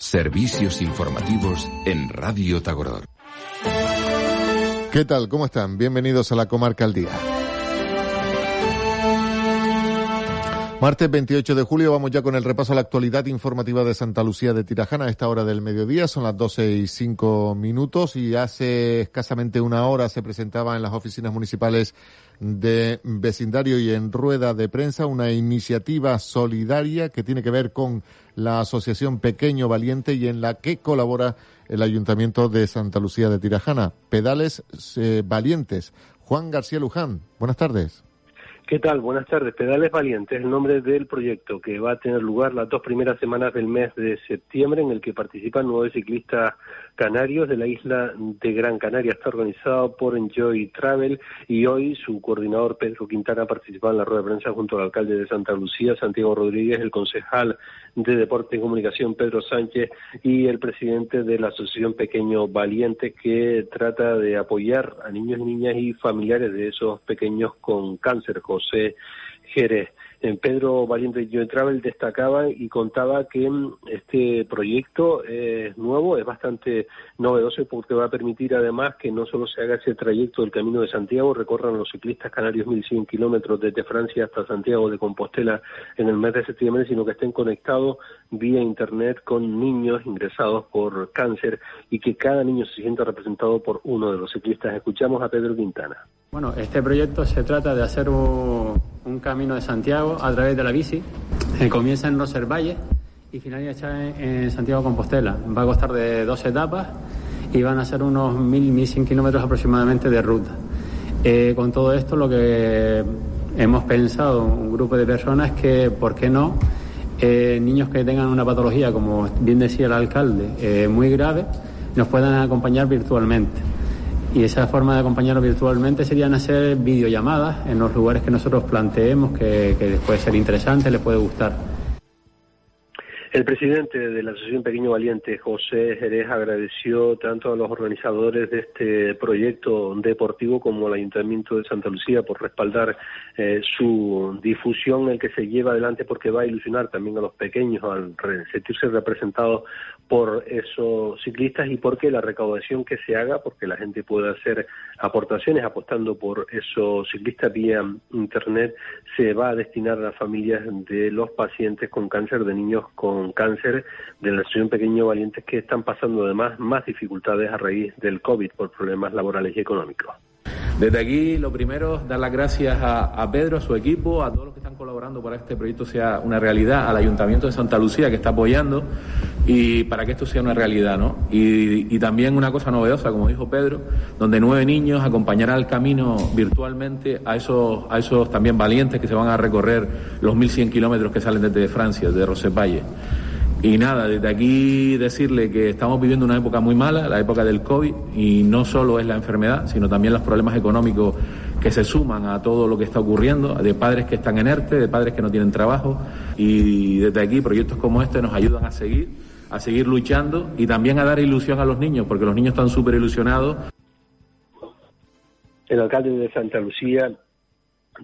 Servicios informativos en Radio Tagoror. ¿Qué tal? ¿Cómo están? Bienvenidos a la Comarca al Día. Martes 28 de julio vamos ya con el repaso a la actualidad informativa de Santa Lucía de Tirajana a esta hora del mediodía. Son las 12 y 5 minutos y hace escasamente una hora se presentaba en las oficinas municipales de vecindario y en rueda de prensa una iniciativa solidaria que tiene que ver con la Asociación Pequeño Valiente y en la que colabora el Ayuntamiento de Santa Lucía de Tirajana. Pedales eh, Valientes. Juan García Luján, buenas tardes. ¿Qué tal? Buenas tardes. Pedales Valientes, el nombre del proyecto que va a tener lugar las dos primeras semanas del mes de septiembre, en el que participan nueve ciclistas canarios de la isla de Gran Canaria. Está organizado por Enjoy Travel y hoy su coordinador Pedro Quintana participado en la rueda de prensa junto al alcalde de Santa Lucía, Santiago Rodríguez, el concejal de Deporte y Comunicación, Pedro Sánchez, y el presidente de la Asociación Pequeño Valiente, que trata de apoyar a niños, niñas y familiares de esos pequeños con cáncer. José Jerez. Pedro Valiente Joy Travel destacaba y contaba que mm, este proyecto es nuevo, es bastante novedoso porque va a permitir además que no solo se haga ese trayecto del Camino de Santiago, recorran los ciclistas canarios 1.100 kilómetros desde Francia hasta Santiago de Compostela en el mes de septiembre, sino que estén conectados vía Internet con niños ingresados por cáncer y que cada niño se sienta representado por uno de los ciclistas. Escuchamos a Pedro Quintana. Bueno, este proyecto se trata de hacer un, camino de Santiago a través de la bici. comienza en Roservalle y finaliza en, Santiago Compostela. Va a costar de dos etapas y van a ser unos 1.000-1.100 kilómetros aproximadamente de ruta. Eh, con todo esto, lo que hemos pensado, un grupo de personas, que, ¿por qué no? Eh, niños que tengan una patología, como bien decía el alcalde, eh, muy grave, nos puedan acompañar virtualmente y esa forma de acompañarlo virtualmente serían hacer videollamadas en los lugares que nosotros planteemos que, que puede ser interesante, le puede gustar. El presidente de la Asociación Pequeño Valiente, José Jerez, agradeció tanto a los organizadores de este proyecto deportivo como al Ayuntamiento de Santa Lucía por respaldar eh, su difusión, el que se lleva adelante porque va a ilusionar también a los pequeños al sentirse representados por esos ciclistas y porque la recaudación que se haga, porque la gente pueda hacer aportaciones apostando por esos ciclistas vía Internet, se va a destinar a las familias de los pacientes con cáncer, de niños con cáncer de la Asociación Pequeño Valientes que están pasando además más dificultades a raíz del COVID por problemas laborales y económicos. Desde aquí, lo primero, dar las gracias a, Pedro, a su equipo, a todos los que están colaborando para que este proyecto sea una realidad, al Ayuntamiento de Santa Lucía que está apoyando y para que esto sea una realidad, ¿no? Y, también una cosa novedosa, como dijo Pedro, donde nueve niños acompañarán el camino virtualmente a esos, a esos también valientes que se van a recorrer los 1.100 kilómetros que salen desde Francia, de Rosepalle. Y nada, desde aquí decirle que estamos viviendo una época muy mala, la época del COVID, y no solo es la enfermedad, sino también los problemas económicos que se suman a todo lo que está ocurriendo, de padres que están en ERTE, de padres que no tienen trabajo, y desde aquí proyectos como este nos ayudan a seguir, a seguir luchando y también a dar ilusión a los niños, porque los niños están súper ilusionados. El alcalde de Santa Lucía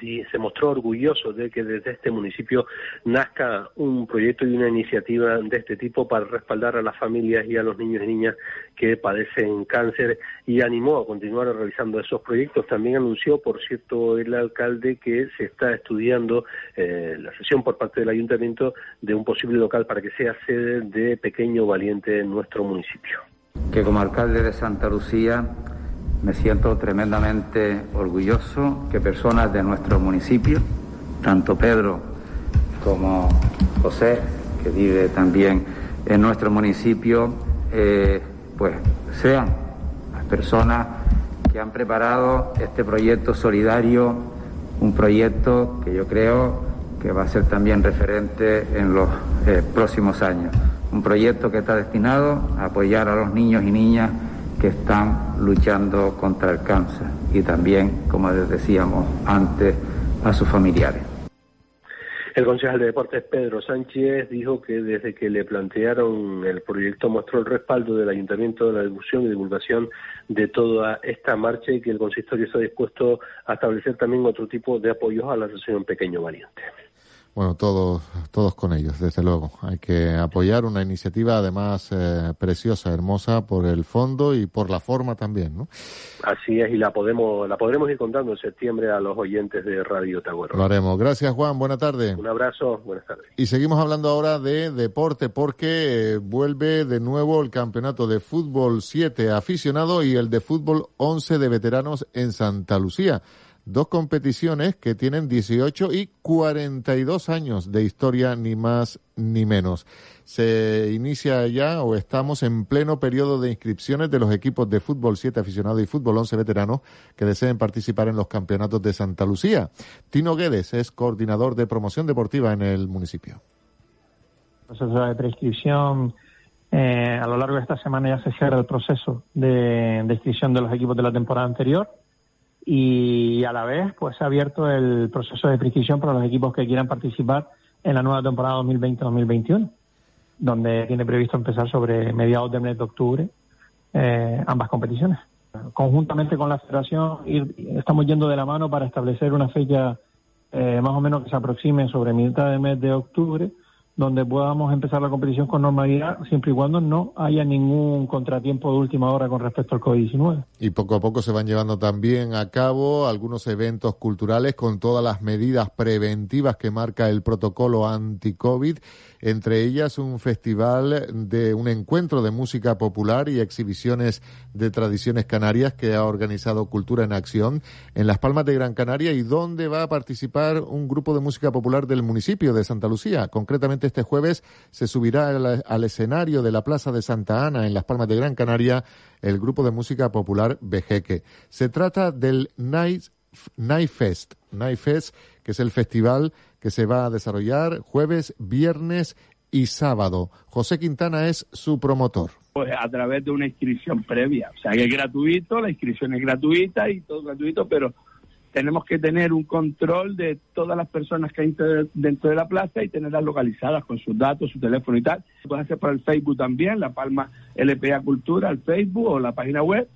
se mostró orgulloso de que desde este municipio nazca un proyecto y una iniciativa de este tipo para respaldar a las familias y a los niños y niñas que padecen cáncer y animó a continuar realizando esos proyectos. También anunció, por cierto, el alcalde que se está estudiando eh, la sesión por parte del ayuntamiento de un posible local para que sea sede de Pequeño Valiente en nuestro municipio. Que como alcalde de Santa Lucía me siento tremendamente orgulloso que personas de nuestro municipio, tanto Pedro como José, que vive también en nuestro municipio, eh, pues sean las personas que han preparado este proyecto solidario, un proyecto que yo creo que va a ser también referente en los eh, próximos años. Un proyecto que está destinado a apoyar a los niños y niñas que están luchando contra el cáncer y también, como les decíamos antes, a sus familiares. El concejal de deportes Pedro Sánchez dijo que desde que le plantearon el proyecto mostró el respaldo del Ayuntamiento de la difusión y divulgación de toda esta marcha y que el consistorio está dispuesto a establecer también otro tipo de apoyos a la asociación Pequeño Valiente. Bueno, todos, todos con ellos, desde luego. Hay que apoyar una iniciativa además eh, preciosa, hermosa por el fondo y por la forma también, ¿no? Así es, y la podemos, la podremos ir contando en septiembre a los oyentes de Radio Tagüero. Lo haremos. Gracias, Juan. Buena tarde. Un abrazo. Buenas tardes. Y seguimos hablando ahora de deporte porque eh, vuelve de nuevo el campeonato de fútbol 7 aficionado y el de fútbol 11 de veteranos en Santa Lucía dos competiciones que tienen 18 y 42 años de historia, ni más ni menos. Se inicia ya o estamos en pleno periodo de inscripciones de los equipos de fútbol 7 aficionado y fútbol 11 veteranos que deseen participar en los campeonatos de Santa Lucía. Tino Guedes es coordinador de promoción deportiva en el municipio. Proceso de prescripción. Eh, a lo largo de esta semana ya se cierra el proceso de, de inscripción de los equipos de la temporada anterior y a la vez pues se ha abierto el proceso de prescripción para los equipos que quieran participar en la nueva temporada 2020-2021, donde tiene previsto empezar sobre mediados del mes de octubre eh, ambas competiciones. Conjuntamente con la federación estamos yendo de la mano para establecer una fecha eh, más o menos que se aproxime sobre mitad del mes de octubre donde podamos empezar la competición con normalidad, siempre y cuando no haya ningún contratiempo de última hora con respecto al COVID-19. Y poco a poco se van llevando también a cabo algunos eventos culturales con todas las medidas preventivas que marca el protocolo anti-COVID entre ellas un festival de un encuentro de música popular y exhibiciones de tradiciones canarias que ha organizado Cultura en Acción en Las Palmas de Gran Canaria y donde va a participar un grupo de música popular del municipio de Santa Lucía. Concretamente este jueves se subirá al, escenario de la Plaza de Santa Ana en Las Palmas de Gran Canaria el grupo de música popular Bejeque. Se trata del Night, Night Fest, Night Fest, que es el festival que se va a desarrollar jueves, viernes y sábado. José Quintana es su promotor. Pues a través de una inscripción previa. O sea que es gratuito, la inscripción es gratuita y todo gratuito, pero tenemos que tener un control de todas las personas que hay dentro de la plaza y tenerlas localizadas con sus datos, su teléfono y tal. Lo puedes hacer por el Facebook también, La Palma LPA Cultura, el Facebook o la página web.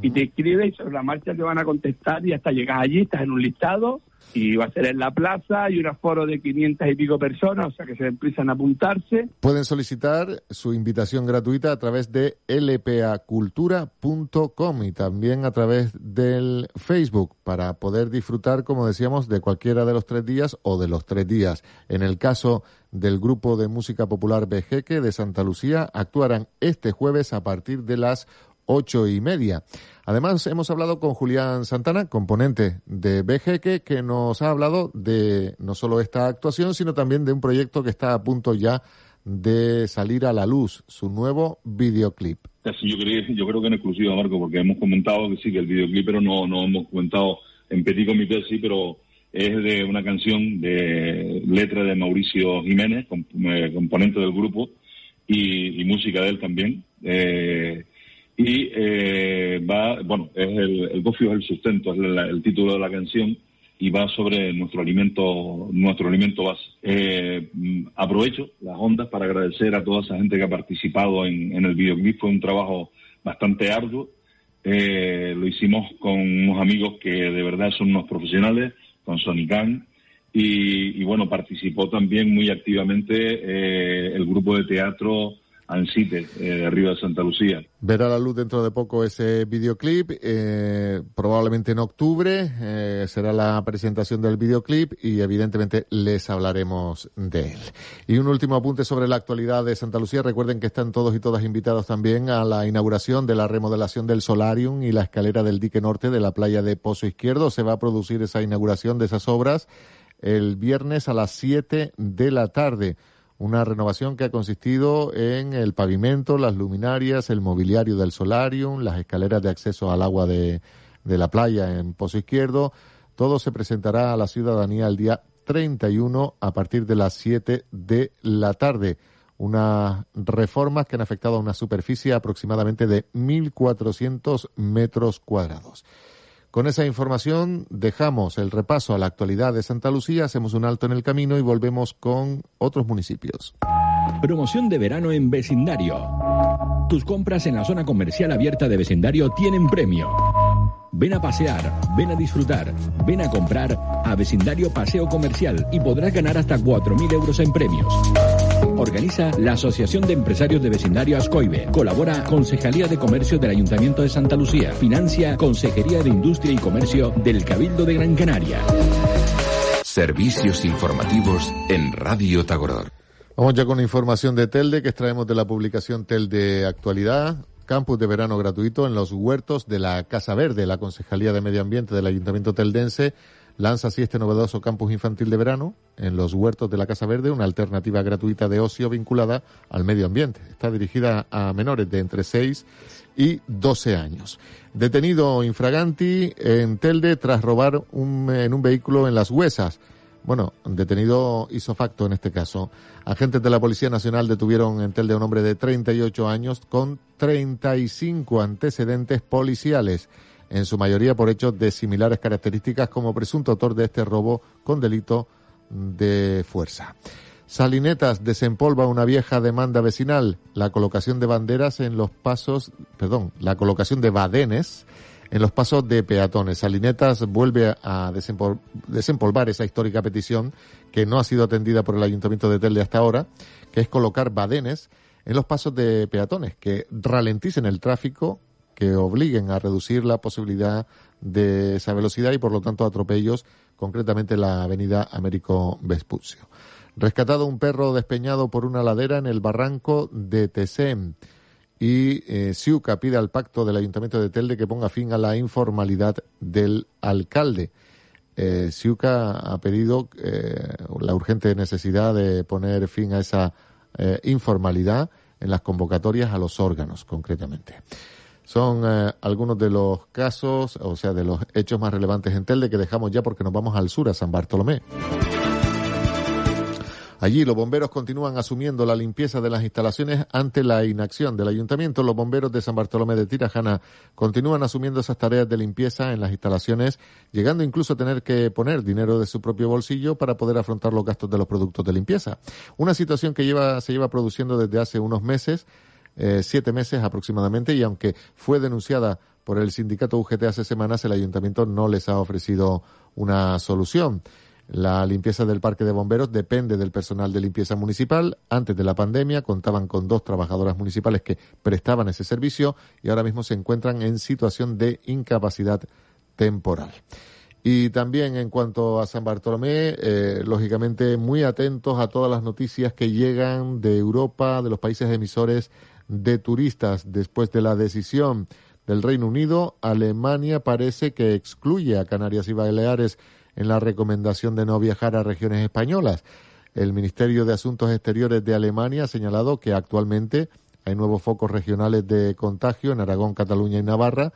Y te inscribes y sobre la marcha te van a contestar y hasta llegas allí, estás en un listado y va a ser en la plaza, y un aforo de 500 y pico personas, o sea que se empiezan a apuntarse. Pueden solicitar su invitación gratuita a través de lpacultura.com y también a través del Facebook para poder disfrutar, como decíamos, de cualquiera de los tres días o de los tres días. En el caso del grupo de música popular Bejeque de Santa Lucía, actuarán este jueves a partir de las ocho y media. Además, hemos hablado con Julián Santana, componente de BGQ, que nos ha hablado de no solo esta actuación, sino también de un proyecto que está a punto ya de salir a la luz, su nuevo videoclip. yo, creo, yo creo que en exclusiva, Marco, porque hemos comentado que sí, que el videoclip, pero no, no hemos comentado en Petit Comité, sí, pero es de una canción de letra de Mauricio Jiménez, eh, componente del grupo, y, música de él también. Eh, y eh, va, bueno, es el, el es el sustento, es el, título de la canción y va sobre nuestro alimento, nuestro alimento base. Eh, aprovecho las ondas para agradecer a toda esa gente que ha participado en, el videoclip, fue un trabajo bastante arduo. Eh, lo hicimos con unos amigos que de verdad son unos profesionales, con Sonican, y, y bueno, participó también muy activamente eh, el grupo de teatro Ansite, eh, arriba de Santa Lucía. Verá la luz dentro de poco ese videoclip, eh, probablemente en octubre eh, será la presentación del videoclip y evidentemente les hablaremos de él. Y un último apunte sobre la actualidad de Santa Lucía. Recuerden que están todos y todas invitados también a la inauguración de la remodelación del Solarium y la escalera del dique norte de la playa de Pozo Izquierdo. Se va a producir esa inauguración de esas obras el viernes a las 7 de la tarde. Una renovación que ha consistido en el pavimento, las luminarias, el mobiliario del solarium, las escaleras de acceso al agua de, la playa en Pozo Izquierdo. Todo se presentará a la ciudadanía el día 31 a partir de las 7 de la tarde. Unas reformas que han afectado a una superficie aproximadamente de 1.400 metros cuadrados. Con esa información dejamos el repaso a la actualidad de Santa Lucía, hacemos un alto en el camino y volvemos con otros municipios. Promoción de verano en vecindario. Tus compras en la zona comercial abierta de vecindario tienen premio. Ven a pasear, ven a disfrutar, ven a comprar a Vecindario Paseo Comercial y podrás ganar hasta 4.000 euros en premios. Organiza la Asociación de Empresarios de Vecindario Ascoibe. Colabora Concejalía de Comercio del Ayuntamiento de Santa Lucía. Financia Consejería de Industria y Comercio del Cabildo de Gran Canaria. Servicios informativos en Radio Tagoror. Vamos ya con información de Telde que extraemos de la publicación Telde Actualidad. Campus de verano gratuito en los huertos de la Casa Verde. La Concejalía de Medio Ambiente del Ayuntamiento Teldense lanza así este novedoso campus infantil de verano en los huertos de la Casa Verde, una alternativa gratuita de ocio vinculada al medio ambiente. Está dirigida a menores de entre 6 y 12 años. Detenido infraganti en Telde tras robar un, en un vehículo en las Huesas. Bueno, detenido hizo facto en este caso. Agentes de la Policía Nacional detuvieron en Telde a un hombre de 38 años con 35 antecedentes policiales en su mayoría por hechos de similares características como presunto autor de este robo con delito de fuerza. Salinetas desempolva una vieja demanda vecinal, la colocación de banderas en los pasos, perdón, la colocación de badenes en los pasos de peatones. Salinetas vuelve a desempolvar esa histórica petición que no ha sido atendida por el Ayuntamiento de Telde hasta ahora, que es colocar badenes en los pasos de peatones, que ralenticen el tráfico que obliguen a reducir la posibilidad de esa velocidad y por lo tanto atropellos, concretamente la avenida Américo Vespucio. Rescatado un perro despeñado por una ladera en el barranco de Tesem y eh, Siuca pide al pacto del Ayuntamiento de Telde que ponga fin a la informalidad del alcalde. Eh, Siuca ha pedido eh, la urgente necesidad de poner fin a esa eh, informalidad en las convocatorias a los órganos, concretamente. Son eh, algunos de los casos, o sea, de los hechos más relevantes en Telde que dejamos ya porque nos vamos al sur, a San Bartolomé. Allí los bomberos continúan asumiendo la limpieza de las instalaciones ante la inacción del ayuntamiento. Los bomberos de San Bartolomé de Tirajana continúan asumiendo esas tareas de limpieza en las instalaciones, llegando incluso a tener que poner dinero de su propio bolsillo para poder afrontar los gastos de los productos de limpieza. Una situación que lleva, se lleva produciendo desde hace unos meses eh, siete meses aproximadamente y aunque fue denunciada por el sindicato UGT hace semanas, el ayuntamiento no les ha ofrecido una solución. La limpieza del parque de bomberos depende del personal de limpieza municipal. Antes de la pandemia contaban con dos trabajadoras municipales que prestaban ese servicio y ahora mismo se encuentran en situación de incapacidad temporal. Y también en cuanto a San Bartolomé, eh, lógicamente muy atentos a todas las noticias que llegan de Europa, de los países emisores de turistas después de la decisión del Reino Unido, Alemania parece que excluye a Canarias y Baleares en la recomendación de no viajar a regiones españolas. El Ministerio de Asuntos Exteriores de Alemania ha señalado que actualmente hay nuevos focos regionales de contagio en Aragón, Cataluña y Navarra,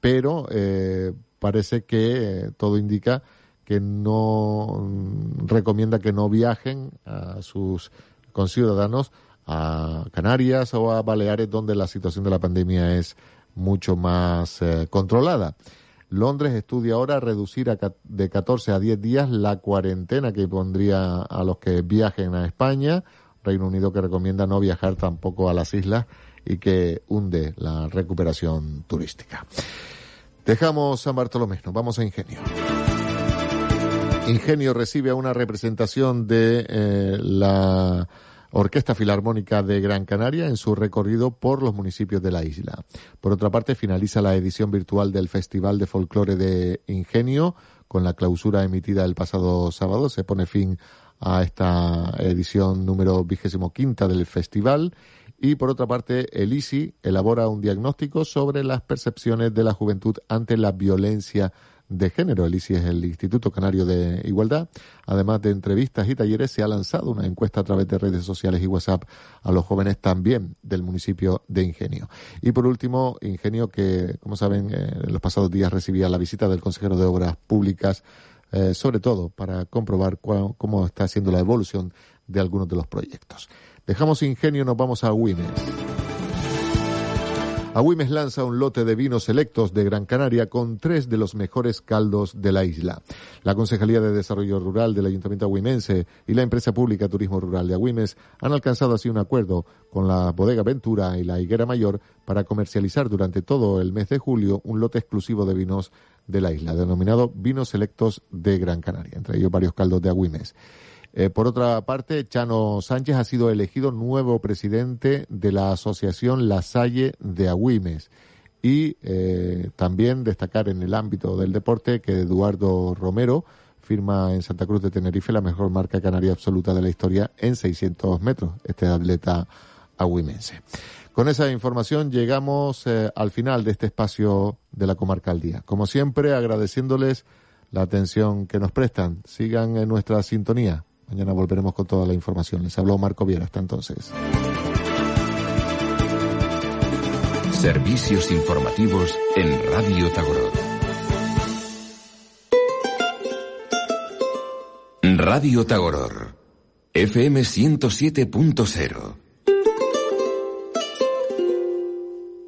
pero eh, parece que eh, todo indica que no mm, recomienda que no viajen a sus conciudadanos a Canarias o a Baleares, donde la situación de la pandemia es mucho más eh, controlada. Londres estudia ahora reducir de 14 a 10 días la cuarentena que pondría a los que viajen a España. Reino Unido que recomienda no viajar tampoco a las islas y que hunde la recuperación turística. Dejamos San Bartolomé, nos vamos a Ingenio. Ingenio recibe a una representación de eh, la Orquesta Filarmónica de Gran Canaria en su recorrido por los municipios de la isla. Por otra parte, finaliza la edición virtual del Festival de Folclore de Ingenio con la clausura emitida el pasado sábado. Se pone fin a esta edición número vigésimo quinta del festival. Y por otra parte, el ISI elabora un diagnóstico sobre las percepciones de la juventud ante la violencia de género. El ICI es el Instituto Canario de Igualdad. Además de entrevistas y talleres, se ha lanzado una encuesta a través de redes sociales y WhatsApp a los jóvenes también del municipio de Ingenio. Y por último, Ingenio que, como saben, eh, en los pasados días recibía la visita del consejero de Obras Públicas, eh, sobre todo para comprobar cómo está siendo la evolución de algunos de los proyectos. Dejamos Ingenio, nos vamos a Wimes. Agüimes lanza un lote de vinos selectos de Gran Canaria con tres de los mejores caldos de la isla. La Concejalía de Desarrollo Rural del Ayuntamiento agüimense y la empresa pública Turismo Rural de Agüimes han alcanzado así un acuerdo con la Bodega Ventura y la Higuera Mayor para comercializar durante todo el mes de julio un lote exclusivo de vinos de la isla, denominado Vinos Selectos de Gran Canaria, entre ellos varios caldos de Agüimes. Eh, por otra parte, Chano Sánchez ha sido elegido nuevo presidente de la Asociación La Salle de Agüimes. Y eh, también destacar en el ámbito del deporte que Eduardo Romero firma en Santa Cruz de Tenerife la mejor marca canaria absoluta de la historia en 600 metros, este atleta agüimense. Con esa información llegamos eh, al final de este espacio de la comarca al día. Como siempre, agradeciéndoles la atención que nos prestan. Sigan en nuestra sintonía. Mañana volveremos con toda la información. Les habló Marco Viera. Hasta entonces. Servicios informativos en Radio Tagoror. Radio Tagoror. FM 107.0.